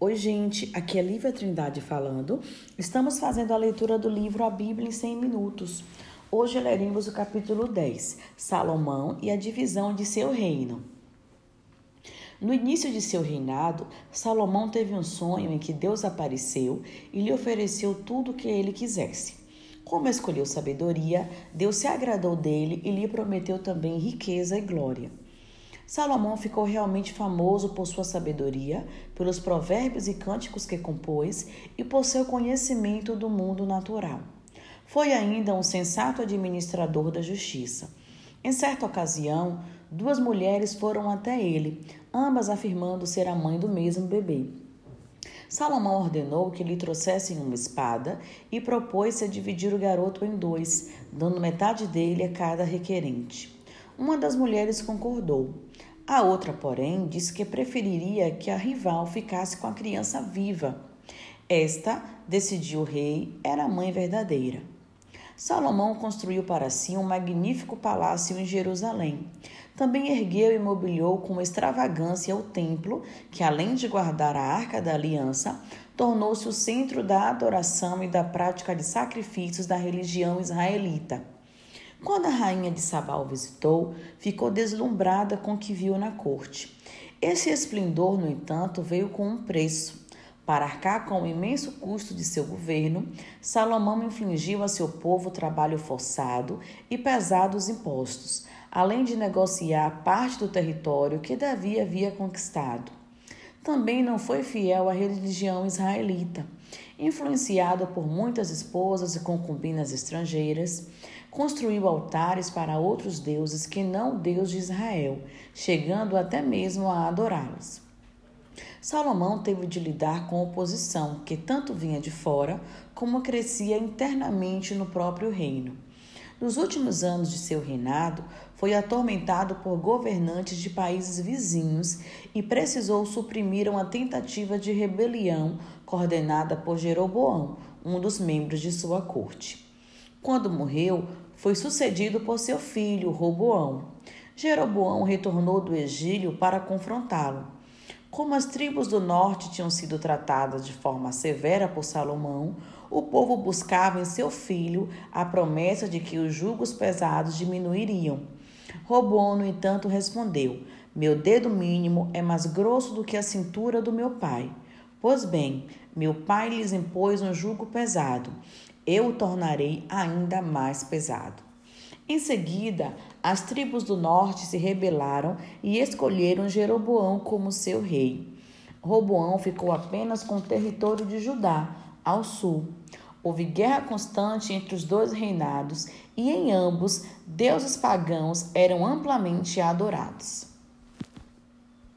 Oi, gente, aqui é Lívia Trindade falando. Estamos fazendo a leitura do livro A Bíblia em 100 Minutos. Hoje leremos o capítulo 10, Salomão e a divisão de seu reino. No início de seu reinado, Salomão teve um sonho em que Deus apareceu e lhe ofereceu tudo o que ele quisesse. Como escolheu sabedoria, Deus se agradou dele e lhe prometeu também riqueza e glória. Salomão ficou realmente famoso por sua sabedoria, pelos provérbios e cânticos que compôs e por seu conhecimento do mundo natural. Foi ainda um sensato administrador da justiça. Em certa ocasião, duas mulheres foram até ele, ambas afirmando ser a mãe do mesmo bebê. Salomão ordenou que lhe trouxessem uma espada e propôs-se a dividir o garoto em dois, dando metade dele a cada requerente. Uma das mulheres concordou. A outra, porém, disse que preferiria que a rival ficasse com a criança viva. Esta, decidiu o rei, era a mãe verdadeira. Salomão construiu para si um magnífico palácio em Jerusalém. Também ergueu e mobiliou com extravagância o templo, que, além de guardar a arca da aliança, tornou-se o centro da adoração e da prática de sacrifícios da religião israelita. Quando a rainha de Sabá o visitou, ficou deslumbrada com o que viu na corte. Esse esplendor, no entanto, veio com um preço. Para arcar com o imenso custo de seu governo, Salomão infligiu a seu povo trabalho forçado e pesados impostos, além de negociar parte do território que Davi havia conquistado. Também não foi fiel à religião israelita. Influenciado por muitas esposas e concubinas estrangeiras, construiu altares para outros deuses que não o Deus de Israel, chegando até mesmo a adorá-los. Salomão teve de lidar com oposição que tanto vinha de fora como crescia internamente no próprio reino. Nos últimos anos de seu reinado, foi atormentado por governantes de países vizinhos e precisou suprimir uma tentativa de rebelião coordenada por Jeroboão, um dos membros de sua corte. Quando morreu, foi sucedido por seu filho, Roboão. Jeroboão retornou do exílio para confrontá-lo. Como as tribos do norte tinham sido tratadas de forma severa por Salomão, o povo buscava em seu filho a promessa de que os julgos pesados diminuiriam. Roboão, no entanto, respondeu: Meu dedo mínimo é mais grosso do que a cintura do meu pai. Pois bem, meu pai lhes impôs um jugo pesado eu o tornarei ainda mais pesado. Em seguida, as tribos do norte se rebelaram e escolheram Jeroboão como seu rei. Roboão ficou apenas com o território de Judá, ao sul. Houve guerra constante entre os dois reinados e em ambos deuses pagãos eram amplamente adorados.